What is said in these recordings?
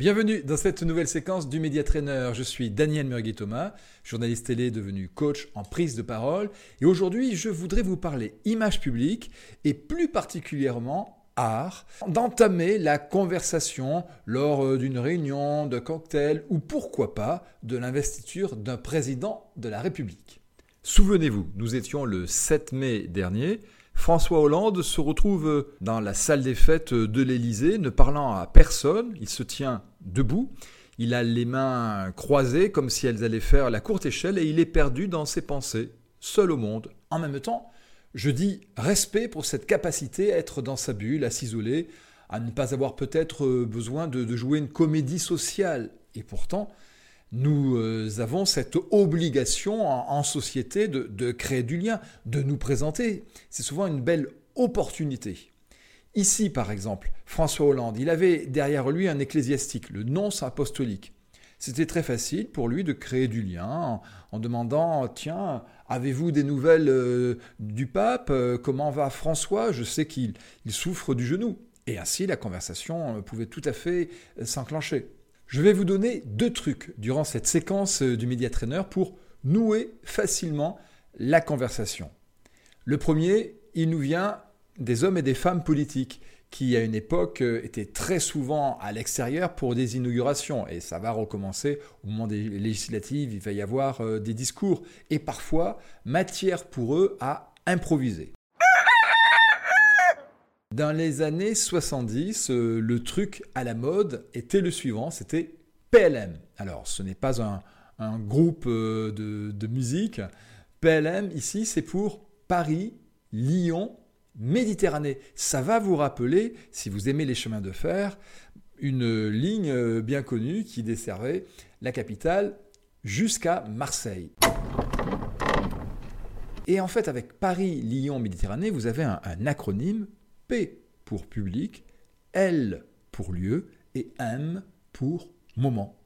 Bienvenue dans cette nouvelle séquence du Média Trainer. Je suis Daniel Murgui-Thomas, journaliste télé devenu coach en prise de parole. Et aujourd'hui, je voudrais vous parler image publique et plus particulièrement art, d'entamer la conversation lors euh, d'une réunion, de cocktail ou pourquoi pas de l'investiture d'un président de la République. Souvenez-vous, nous étions le 7 mai dernier. François Hollande se retrouve dans la salle des fêtes de l'Élysée, ne parlant à personne. Il se tient debout. Il a les mains croisées comme si elles allaient faire la courte échelle et il est perdu dans ses pensées, seul au monde. En même temps, je dis respect pour cette capacité à être dans sa bulle, à s'isoler, à ne pas avoir peut-être besoin de, jouer une comédie sociale. Et pourtant, nous euh, avons cette obligation en, société de, créer du lien, de nous présenter. C'est souvent une belle opportunité. Ici, par exemple, François Hollande, il avait derrière lui un ecclésiastique, le nonce apostolique. C'était très facile pour lui de créer du lien en, demandant Tiens, avez-vous des nouvelles euh, du pape? Euh, Comment va François? Je sais qu'il souffre du genou. Et ainsi, la conversation pouvait tout à fait s'enclencher. Je vais vous donner deux trucs durant cette séquence euh, du Media Trainer pour nouer facilement la conversation. Le premier, il nous vient des hommes et des femmes politiques qui, à une époque, euh, étaient très souvent à l'extérieur pour des inaugurations. Et ça va recommencer au moment des législatives, il va y avoir euh, des discours. Et parfois, matière pour eux à improviser. Dans les années 70, euh, le truc à la mode était le suivant, c'était PLM. Alors, ce n'est pas un, groupe euh, de, musique. PLM, ici, c'est pour Paris, Lyon, Méditerranée. Ça va vous rappeler, si vous aimez les chemins de fer, une ligne euh, bien connue qui desservait la capitale jusqu'à Marseille. Et en fait, avec Paris, Lyon, Méditerranée, vous avez un acronyme P pour public, L pour lieu et M pour moment.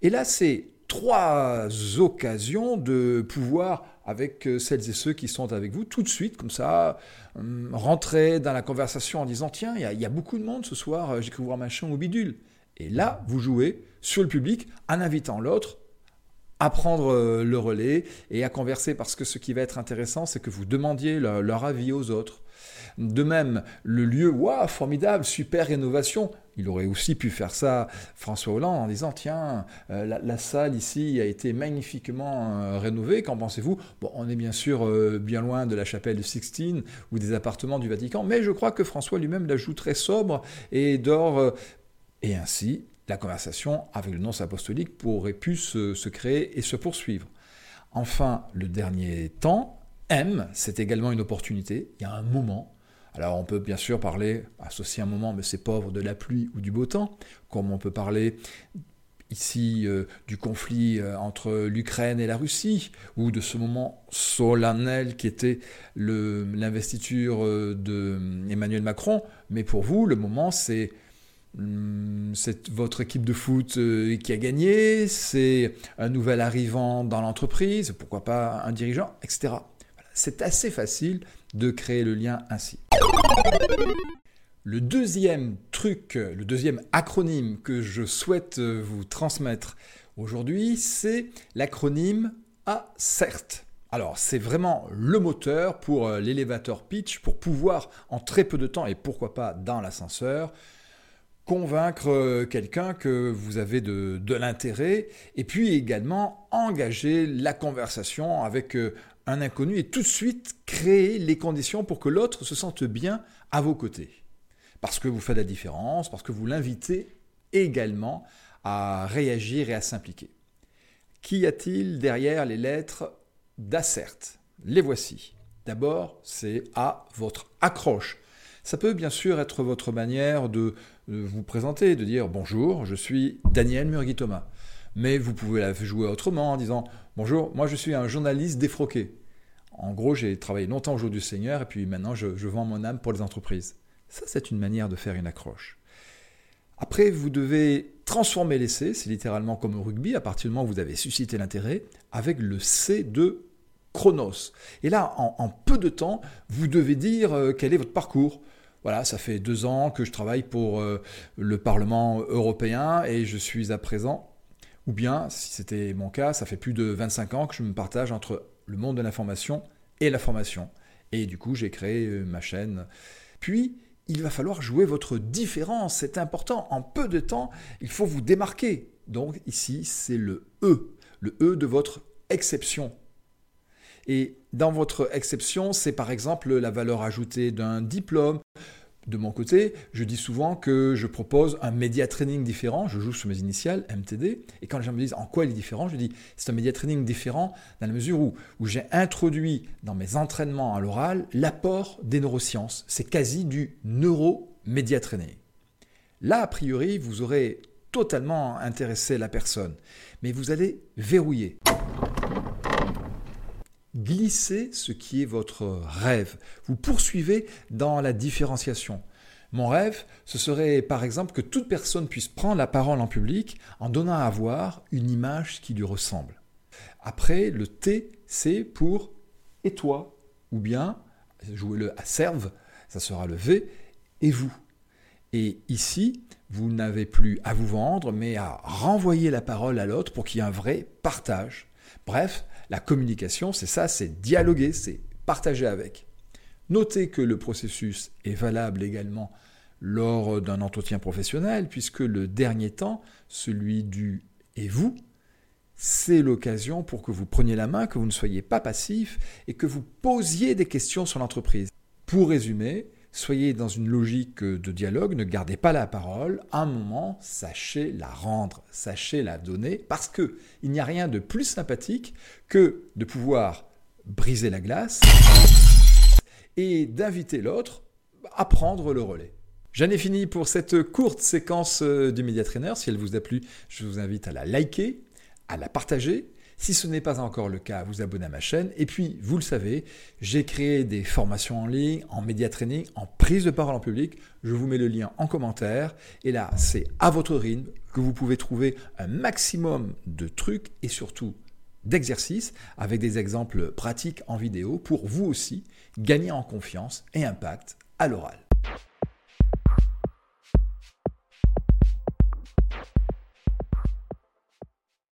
Et là, c'est trois occasions de pouvoir, avec euh, celles et ceux qui sont avec vous, tout de suite, comme ça, hum, rentrer dans la conversation en disant Tiens, il y, a beaucoup de monde ce soir, euh, j'ai cru voir machin ou bidule. Et là, vous jouez sur le public en invitant l'autre à prendre euh, le relais et à converser parce que ce qui va être intéressant, c'est que vous demandiez leur avis aux autres. De même, le lieu, waouh, formidable, super rénovation. Il aurait aussi pu faire ça, François Hollande, en disant tiens, euh, la, salle ici a été magnifiquement euh, rénovée. Qu'en pensez-vous? Bon, on est bien sûr bien loin de la chapelle de Sixtine ou des appartements du Vatican, mais je crois que François lui-même la joue très sobre et dort. et ainsi, la conversation avec le nonce apostolique aurait pu se créer et se poursuivre. Enfin, le dernier temps, M, c'est également une opportunité. Il y a un moment alors on peut bien sûr parler, associer un moment, mais c'est pauvre, de la pluie ou du beau temps, comme on peut parler ici euh, du conflit euh, entre l'Ukraine et la Russie, ou de ce moment solennel qui était l'investiture euh, d'Emmanuel Macron. Mais pour vous, le moment, c'est c'est votre équipe de foot qui a gagné, c'est un nouvel arrivant dans l'entreprise, pourquoi pas un dirigeant, etc. C'est assez facile de créer le lien ainsi. Le deuxième truc, le deuxième acronyme que je souhaite vous transmettre aujourd'hui, c'est l'acronyme ACERT. Alors, c'est vraiment le moteur pour euh, l'élévateur pitch, pour pouvoir en très peu de temps, et pourquoi pas dans l'ascenseur, convaincre euh, quelqu'un que vous avez de, l'intérêt, et puis également engager la conversation avec euh, un inconnu et tout de suite créer les conditions pour que l'autre se sente bien à vos côtés. Parce que vous faites la différence, parce que vous l'invitez également à réagir et à s'impliquer. Qu'y a-t-il derrière les lettres d'assert? Les voici. D'abord, c'est à votre accroche. Ça peut bien sûr être votre manière de vous présenter, de dire bonjour, je suis Daniel Murgui-Thomas mais vous pouvez la jouer autrement en disant Bonjour, moi je suis un journaliste défroqué. En gros, j'ai travaillé longtemps au jour du Seigneur et puis maintenant je, vends mon âme pour les entreprises. Ça, c'est une manière de faire une accroche. Après, vous devez transformer l'essai, c'est littéralement comme au rugby, à partir du moment où vous avez suscité l'intérêt, avec le C de chronos. Et là, en, peu de temps, vous devez dire euh, quel est votre parcours. voilà, ça fait deux ans que je travaille pour euh, le Parlement européen et je suis à présent, ou bien, si c'était mon cas, ça fait plus de 25 ans que je me partage entre le monde de l'information et la formation. Et du coup, j'ai créé euh, ma chaîne. Puis, il va falloir jouer votre différence, c'est important. En peu de temps, il faut vous démarquer. Donc ici, c'est le E, le E de votre exception. Et dans votre exception, c'est par exemple la valeur ajoutée d'un diplôme. De mon côté, je dis souvent que je propose un média training différent. Je joue sur mes initiales, MTD. Et quand les gens me disent en quoi il est différent, je dis c'est un média training différent dans la mesure où, où j'ai introduit dans mes entraînements à l'oral l'apport des neurosciences. C'est quasi du neuro-média training. Là, a priori, vous aurez totalement intéressé la personne, mais vous allez verrouiller glissez ce qui est votre rêve. Vous poursuivez dans la différenciation. Mon rêve, ce serait par exemple que toute personne puisse prendre la parole en public en donnant à voir une image qui lui ressemble. Après, le T, c'est pour et toi, ou bien, jouez-le à serve, ça sera le V, et vous. Et ici, vous n'avez plus à vous vendre, mais à renvoyer la parole à l'autre pour qu'il y ait un vrai partage. Bref, la communication, c'est ça, c'est dialoguer, c'est partager avec. Notez que le processus est valable également lors d'un entretien professionnel, puisque le dernier temps, celui du et vous, c'est l'occasion pour que vous preniez la main, que vous ne soyez pas passif et que vous posiez des questions sur l'entreprise. Pour résumer, Soyez dans une logique de dialogue, ne gardez pas la parole. À un moment, sachez la rendre, sachez la donner, parce que il n'y a rien de plus sympathique que de pouvoir briser la glace et d'inviter l'autre à prendre le relais. J'en ai fini pour cette courte séquence du Media Trainer. Si elle vous a plu, je vous invite à la liker, à la partager si ce n'est pas encore le cas, vous abonnez à ma chaîne. Et puis, vous le savez, j'ai créé des formations en ligne, en média training, en prise de parole en public. Je vous mets le lien en commentaire. Et là, c'est à votre rythme que vous pouvez trouver un maximum de trucs et surtout d'exercices avec des exemples pratiques en vidéo pour vous aussi gagner en confiance et impact à l'oral.